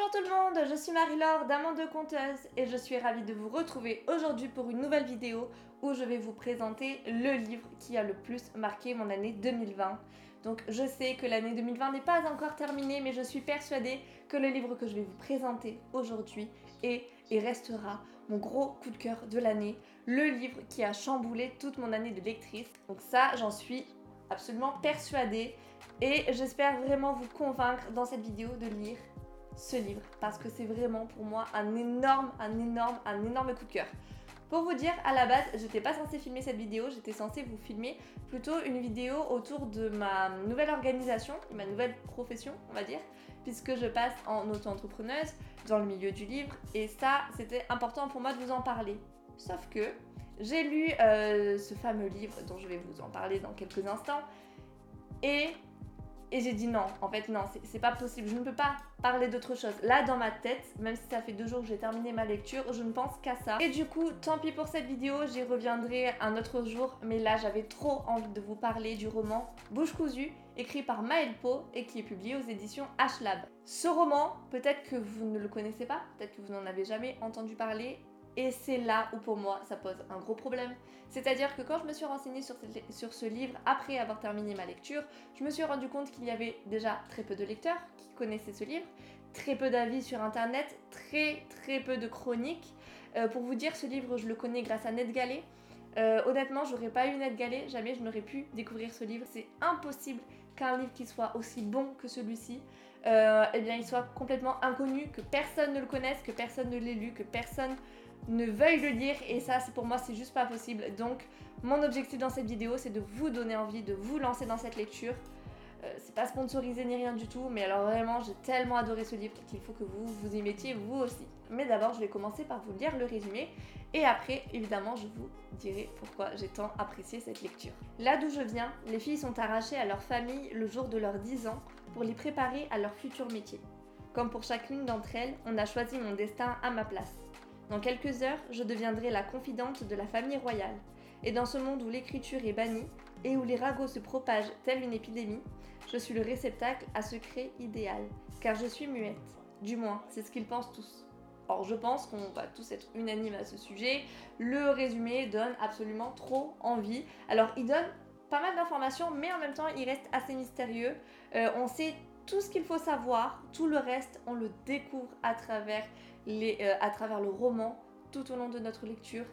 Bonjour tout le monde, je suis Marie-Laure d'Amande de Conteuse et je suis ravie de vous retrouver aujourd'hui pour une nouvelle vidéo où je vais vous présenter le livre qui a le plus marqué mon année 2020. Donc je sais que l'année 2020 n'est pas encore terminée mais je suis persuadée que le livre que je vais vous présenter aujourd'hui est et restera mon gros coup de cœur de l'année, le livre qui a chamboulé toute mon année de lectrice. Donc ça j'en suis absolument persuadée et j'espère vraiment vous convaincre dans cette vidéo de lire ce livre parce que c'est vraiment pour moi un énorme, un énorme, un énorme coup de cœur. Pour vous dire, à la base, j'étais pas censée filmer cette vidéo, j'étais censée vous filmer plutôt une vidéo autour de ma nouvelle organisation, ma nouvelle profession, on va dire, puisque je passe en auto-entrepreneuse dans le milieu du livre, et ça, c'était important pour moi de vous en parler. Sauf que j'ai lu euh, ce fameux livre dont je vais vous en parler dans quelques instants, et et j'ai dit non, en fait non, c'est pas possible, je ne peux pas parler d'autre chose. Là dans ma tête, même si ça fait deux jours que j'ai terminé ma lecture, je ne pense qu'à ça. Et du coup, tant pis pour cette vidéo, j'y reviendrai un autre jour, mais là j'avais trop envie de vous parler du roman Bouche cousue, écrit par Maël Po et qui est publié aux éditions H-Lab. Ce roman, peut-être que vous ne le connaissez pas, peut-être que vous n'en avez jamais entendu parler, et c'est là où pour moi ça pose un gros problème. C'est-à-dire que quand je me suis renseignée sur, ce livre après avoir terminé ma lecture, je me suis rendu compte qu'il y avait déjà très peu de lecteurs qui connaissaient ce livre, très peu d'avis sur internet, très très peu de chroniques. Euh, pour vous dire, ce livre je le connais grâce à NetGalley. Euh, honnêtement, j'aurais pas eu NetGalley, jamais je n'aurais pu découvrir ce livre. C'est impossible qu'un livre qui soit aussi bon que celui-ci, euh, eh bien, il soit complètement inconnu, que personne ne le connaisse, que personne ne l'ait lu, que personne ne veuille le lire et ça pour moi c'est juste pas possible. Donc mon objectif dans cette vidéo c'est de vous donner envie de vous lancer dans cette lecture. Euh, c'est pas sponsorisé ni rien du tout, mais alors vraiment j'ai tellement adoré ce livre qu'il faut que vous vous y mettiez vous aussi. Mais d'abord je vais commencer par vous lire le résumé et après évidemment je vous dirai pourquoi j'ai tant apprécié cette lecture. Là d'où je viens, les filles sont arrachées à leur famille le jour de leurs 10 ans pour les préparer à leur futur métier. Comme pour chacune d'entre elles, on a choisi mon destin à ma place. Dans quelques heures, je deviendrai la confidente de la famille royale. Et dans ce monde où l'écriture est bannie et où les ragots se propagent telle une épidémie, je suis le réceptacle à secret idéal, car je suis muette. Du moins, c'est ce qu'ils pensent tous. Or, je pense qu'on va tous être unanimes à ce sujet. Le résumé donne absolument trop envie. Alors, il donne pas mal d'informations, mais en même temps, il reste assez mystérieux. Euh, on sait tout ce qu'il faut savoir, tout le reste, on le découvre à travers euh, à travers le roman tout au long de notre lecture.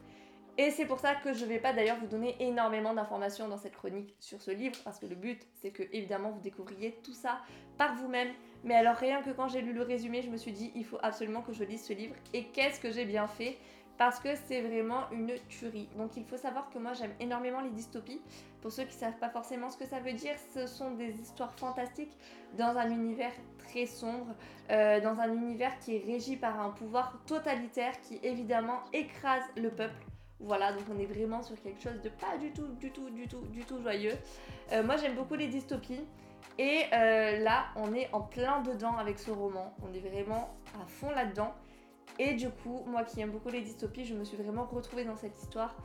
Et c'est pour ça que je ne vais pas d'ailleurs vous donner énormément d'informations dans cette chronique sur ce livre, parce que le but, c'est que évidemment vous découvriez tout ça par vous-même. Mais alors rien que quand j'ai lu le résumé, je me suis dit, il faut absolument que je lise ce livre. Et qu'est-ce que j'ai bien fait? Parce que c'est vraiment une tuerie. Donc il faut savoir que moi j'aime énormément les dystopies. Pour ceux qui ne savent pas forcément ce que ça veut dire, ce sont des histoires fantastiques dans un univers très sombre, euh, dans un univers qui est régi par un pouvoir totalitaire qui évidemment écrase le peuple. Voilà, donc on est vraiment sur quelque chose de pas du tout, du tout, du tout, du tout joyeux. Euh, moi j'aime beaucoup les dystopies. Et euh, là, on est en plein dedans avec ce roman. On est vraiment à fond là-dedans. Et du coup, moi qui aime beaucoup les dystopies, je me suis vraiment retrouvée dans cette histoire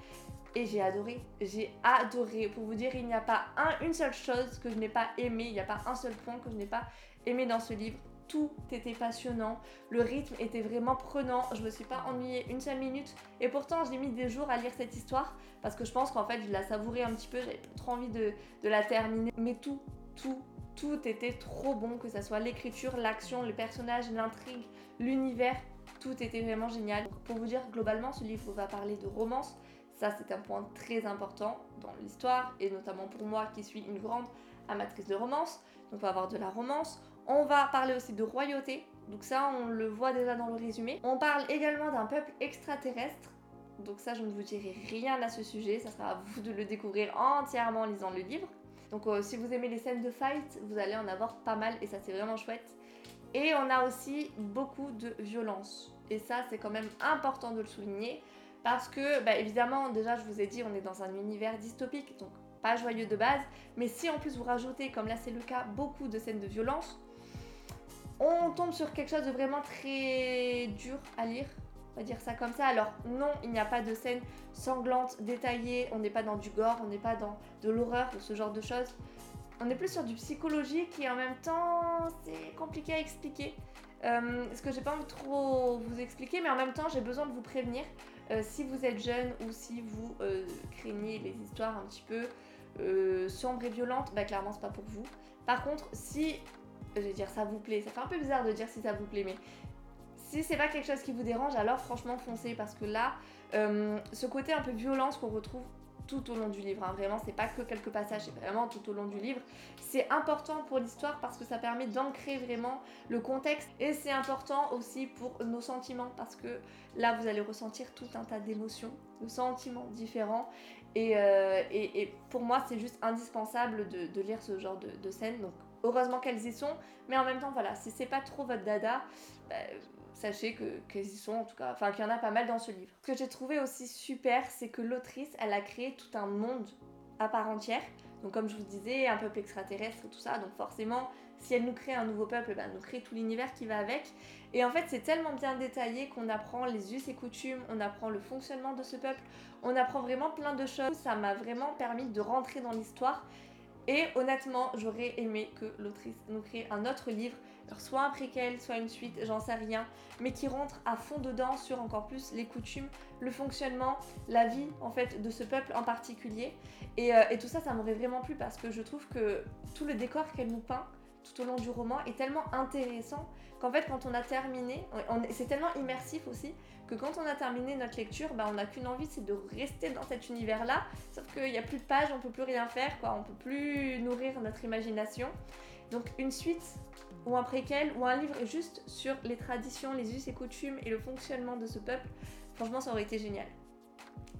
et j'ai adoré. J'ai adoré. Pour vous dire, il n'y a pas une seule chose que je n'ai pas aimé, il n'y a pas un seul point que je n'ai pas aimé dans ce livre. Tout était passionnant, le rythme était vraiment prenant, je me suis pas ennuyée une seule minute et pourtant j'ai mis des jours à lire cette histoire parce que je pense qu'en fait je la savourais un petit peu, j'avais trop envie de, la terminer. Mais tout, tout, tout était trop bon, que ce soit l'écriture, l'action, les personnages, l'intrigue, l'univers, tout était vraiment génial. pour vous dire, globalement, ce livre va parler de romance. Ça, c'est un point très important dans l'histoire, et notamment pour moi qui suis une grande amatrice de romance. Donc, on va avoir de la romance. On va parler aussi de royauté. Donc, ça, on le voit déjà dans le résumé. On parle également d'un peuple extraterrestre. Donc, ça, je ne vous dirai rien à ce sujet. Ça sera à vous de le découvrir entièrement en lisant le livre. Donc, euh, si vous aimez les scènes de fight, vous allez en avoir pas mal, et ça, c'est vraiment chouette. Et on a aussi beaucoup de violence. Et ça, c'est quand même important de le souligner. Parce que, bah, évidemment, déjà, je vous ai dit, on est dans un univers dystopique, donc pas joyeux de base. Mais si en plus vous rajoutez, comme là c'est le cas, beaucoup de scènes de violence, on tombe sur quelque chose de vraiment très dur à lire. On va dire ça comme ça. Alors non, il n'y a pas de scènes sanglantes, détaillées, on n'est pas dans du gore, on n'est pas dans de l'horreur ce genre de choses. on est plus sur du psychologique et en même temps, c'est compliqué à expliquer. Euh, ce que j'ai pas envie de trop vous expliquer, mais en même temps, j'ai besoin de vous prévenir. Euh, si vous êtes jeune ou si vous euh, craignez les histoires un petit peu sombres et violentes, bah clairement, c'est pas pour vous. Par contre, si, je vais dire, ça vous plaît, ça fait un peu bizarre de dire si ça vous plaît, mais si c'est pas quelque chose qui vous dérange, alors franchement, foncez parce que là, ce côté un peu violence qu'on retrouve tout au long du livre. Hein. Vraiment, c'est pas que quelques passages, c'est vraiment tout au long du livre. C'est important pour l'histoire parce que ça permet d'ancrer vraiment le contexte et c'est important aussi pour nos sentiments parce que là, vous allez ressentir tout un tas d'émotions, de sentiments différents. Et, euh, pour moi, c'est juste indispensable de, lire ce genre de, scènes. Donc, heureusement qu'elles y sont, mais en même temps, voilà, si c'est pas trop votre dada, bah, sachez que qu'elles y sont en tout cas, enfin qu'il y en a pas mal dans ce livre. Ce que j'ai trouvé aussi super, c'est que l'autrice, elle a créé tout un monde à part entière. Donc comme je vous disais, un peuple extraterrestre tout ça. Donc forcément, si elle nous crée un nouveau peuple, ben, elle nous crée tout l'univers qui va avec. Et en fait, c'est tellement bien détaillé qu'on apprend les us et coutumes, on apprend le fonctionnement de ce peuple, on apprend vraiment plein de choses. Ça m'a vraiment permis de rentrer dans l'histoire. Et honnêtement, j'aurais aimé que l'autrice nous crée un autre livre soit un préquel, soit une suite, j'en sais rien, mais qui rentre à fond dedans sur encore plus les coutumes, le fonctionnement, la vie en fait de ce peuple en particulier. Et, euh, tout ça, ça m'aurait vraiment plu parce que je trouve que tout le décor qu'elle nous peint tout au long du roman est tellement intéressant qu'en fait quand on a terminé, c'est tellement immersif aussi que quand on a terminé notre lecture, bah, on n'a qu'une envie, c'est de rester dans cet univers-là. Sauf qu'il n'y a plus de pages, on peut plus rien faire, quoi. On peut plus nourrir notre imagination. Donc une suite ou un préquel ou un livre juste sur les traditions, les us et coutumes et le fonctionnement de ce peuple, franchement ça aurait été génial.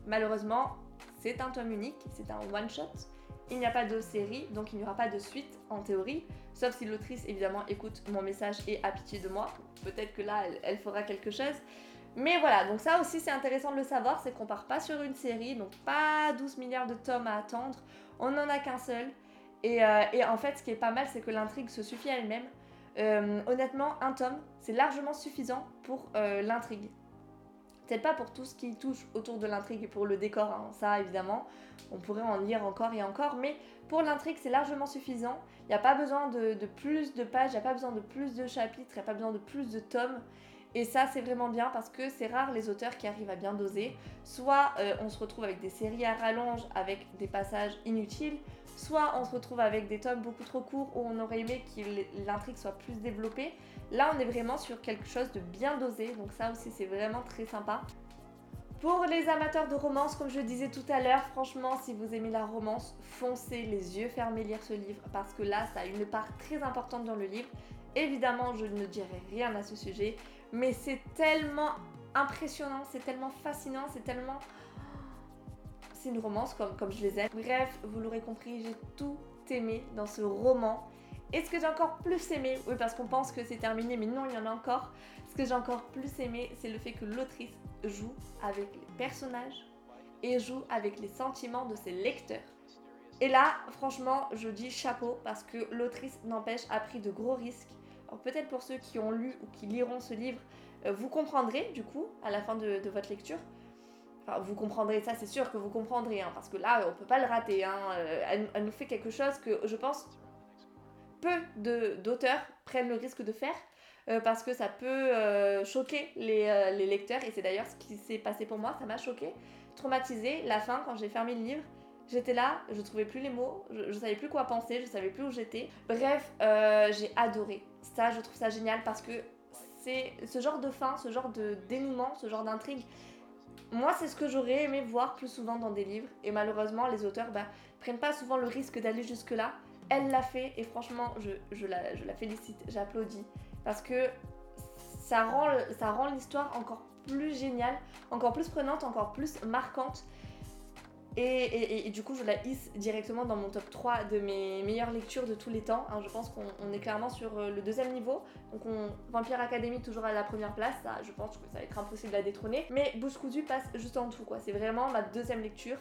Malheureusement, c'est un tome unique, c'est un one-shot. Il n'y a pas de série, donc il n'y aura pas de suite en théorie, sauf si l'autrice évidemment écoute mon message et a pitié de moi. Peut-être que là, elle, fera quelque chose. Mais voilà, donc ça aussi c'est intéressant de le savoir, c'est qu'on part pas sur une série, donc pas 12 milliards de tomes à attendre, on n'en a qu'un seul. Et, euh, et, en fait, ce qui est pas mal, c'est que l'intrigue se suffit elle-même. Euh, honnêtement, un tome, c'est largement suffisant pour euh, l'intrigue. Peut-être pas pour tout ce qui touche autour de l'intrigue et pour le décor, hein. ça évidemment, on pourrait en lire encore et encore, mais pour l'intrigue c'est largement suffisant. Il n'y a pas besoin de, plus de pages, il n'y a pas besoin de plus de chapitres, il n'y a pas besoin de plus de tomes. Et ça, c'est vraiment bien parce que c'est rare les auteurs qui arrivent à bien doser. Soit euh, on se retrouve avec des séries à rallonge avec des passages inutiles, soit on se retrouve avec des tomes beaucoup trop courts où on aurait aimé que l'intrigue soit plus développée. Là, on est vraiment sur quelque chose de bien dosé, donc ça aussi, c'est vraiment très sympa. Pour les amateurs de romance, comme je disais tout à l'heure, franchement, si vous aimez la romance, foncez les yeux fermés lire ce livre parce que là, ça a une part très importante dans le livre. Évidemment, je ne dirai rien à ce sujet, mais c'est tellement impressionnant, c'est tellement fascinant, c'est tellement c'est une romance comme, je les aime. Bref, vous l'aurez compris, j'ai tout aimé dans ce roman. Et ce que j'ai encore plus aimé, oui parce qu'on pense que c'est terminé, mais non, il y en a encore. Ce que j'ai encore plus aimé, c'est le fait que l'autrice joue avec les personnages et joue avec les sentiments de ses lecteurs. Et là, franchement, je dis chapeau parce que l'autrice n'empêche a pris de gros risques. Peut-être pour ceux qui ont lu ou qui liront ce livre, euh, vous comprendrez du coup à la fin de votre lecture vous comprendrez ça, c'est sûr que vous comprendrez, hein, parce que là, on peut pas le rater. Hein. Euh, elle, nous fait quelque chose que je pense peu d'auteurs prennent le risque de faire, euh, parce que ça peut choquer les, les, lecteurs, et c'est d'ailleurs ce qui s'est passé pour moi, ça m'a choqué, traumatisé. La fin, quand j'ai fermé le livre, j'étais là, je trouvais plus les mots, je, je, savais plus quoi penser, je savais plus où j'étais. Bref, j'ai adoré. Ça, je trouve ça génial parce que c'est ce genre de fin, ce genre de dénouement, ce genre d'intrigue moi, c'est ce que j'aurais aimé voir plus souvent dans des livres. Et malheureusement, les auteurs bah, prennent pas souvent le risque d'aller jusque-là. Elle l'a fait et franchement, je, la, je la, félicite, j'applaudis. Parce que ça rend, ça rend l'histoire encore plus géniale, encore plus prenante, encore plus marquante. Et, du coup, je la hisse directement dans mon top 3 de mes meilleures lectures de tous les temps. Hein, je pense qu'on est clairement sur euh, le deuxième niveau. Donc, on, Vampire Academy toujours à la première place. Je pense que ça va être impossible à détrôner. Mais Bouche cousue passe juste en dessous. C'est vraiment ma deuxième lecture,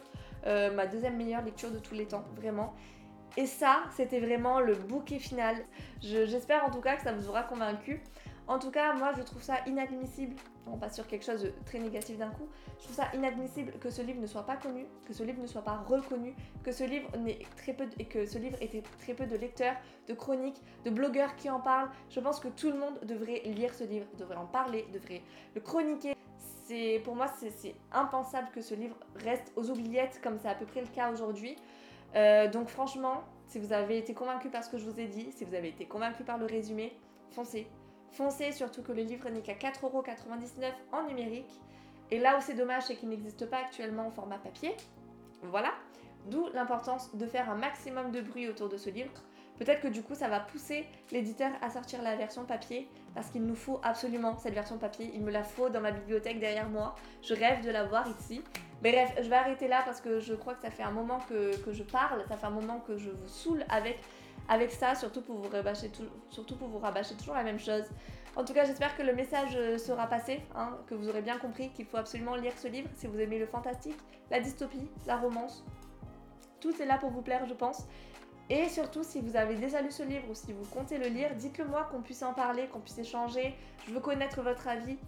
euh, ma deuxième meilleure lecture de tous les temps. Vraiment. Et ça, c'était vraiment le bouquet final. J'espère en tout cas que ça vous aura convaincu. En tout cas, moi je trouve ça inadmissible, on passe sur quelque chose de très négatif d'un coup, je trouve ça inadmissible que ce livre ne soit pas connu, que ce livre ne soit pas reconnu, que ce livre n'ait très peu de, et que ce livre ait très peu de lecteurs, de chroniques, de blogueurs qui en parlent. Je pense que tout le monde devrait lire ce livre, devrait en parler, devrait le chroniquer. C'est pour moi c'est impensable que ce livre reste aux oubliettes comme c'est à peu près le cas aujourd'hui. Euh, donc franchement, si vous avez été convaincu par ce que je vous ai dit, si vous avez été convaincu par le résumé, foncez. Foncez, surtout que le livre n'est qu'à 4,99€ en numérique. Et là où c'est dommage, c'est qu'il n'existe pas actuellement en format papier. Voilà. D'où l'importance de faire un maximum de bruit autour de ce livre. Peut-être que du coup, ça va pousser l'éditeur à sortir la version papier parce qu'il nous faut absolument cette version papier. Il me la faut dans ma bibliothèque derrière moi. Je rêve de la voir ici. Bref, je vais arrêter là parce que je crois que ça fait un moment que, je parle, ça fait un moment que je vous saoule avec, avec ça, surtout pour, vous rabâcher toujours la même chose. En tout cas, j'espère que le message euh, sera passé, hein, que vous aurez bien compris qu'il faut absolument lire ce livre si vous aimez le fantastique, la dystopie, la romance. Tout est là pour vous plaire, je pense. Et surtout, si vous avez déjà lu ce livre ou si vous comptez le lire, dites-le moi, qu'on puisse en parler, qu'on puisse échanger. Je veux connaître votre avis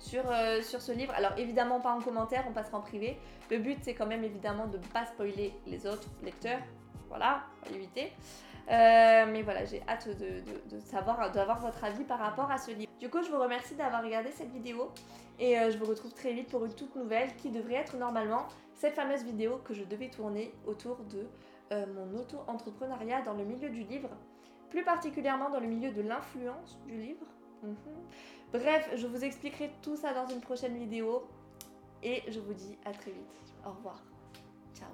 sur, euh, sur ce livre. Alors évidemment pas en commentaire, on passera en privé. Le but c'est quand même évidemment de ne pas spoiler les autres lecteurs. Voilà, on va éviter. Euh, mais voilà, j'ai hâte de, savoir, d'avoir votre avis par rapport à ce livre. Du coup, je vous remercie d'avoir regardé cette vidéo et euh, je vous retrouve très vite pour une toute nouvelle qui devrait être normalement cette fameuse vidéo que je devais tourner autour de mon auto-entrepreneuriat dans le milieu du livre, plus particulièrement dans le milieu de l'influence du livre. Mhm. Bref, je vous expliquerai tout ça dans une prochaine vidéo. Et je vous dis à très vite. Au revoir. Ciao.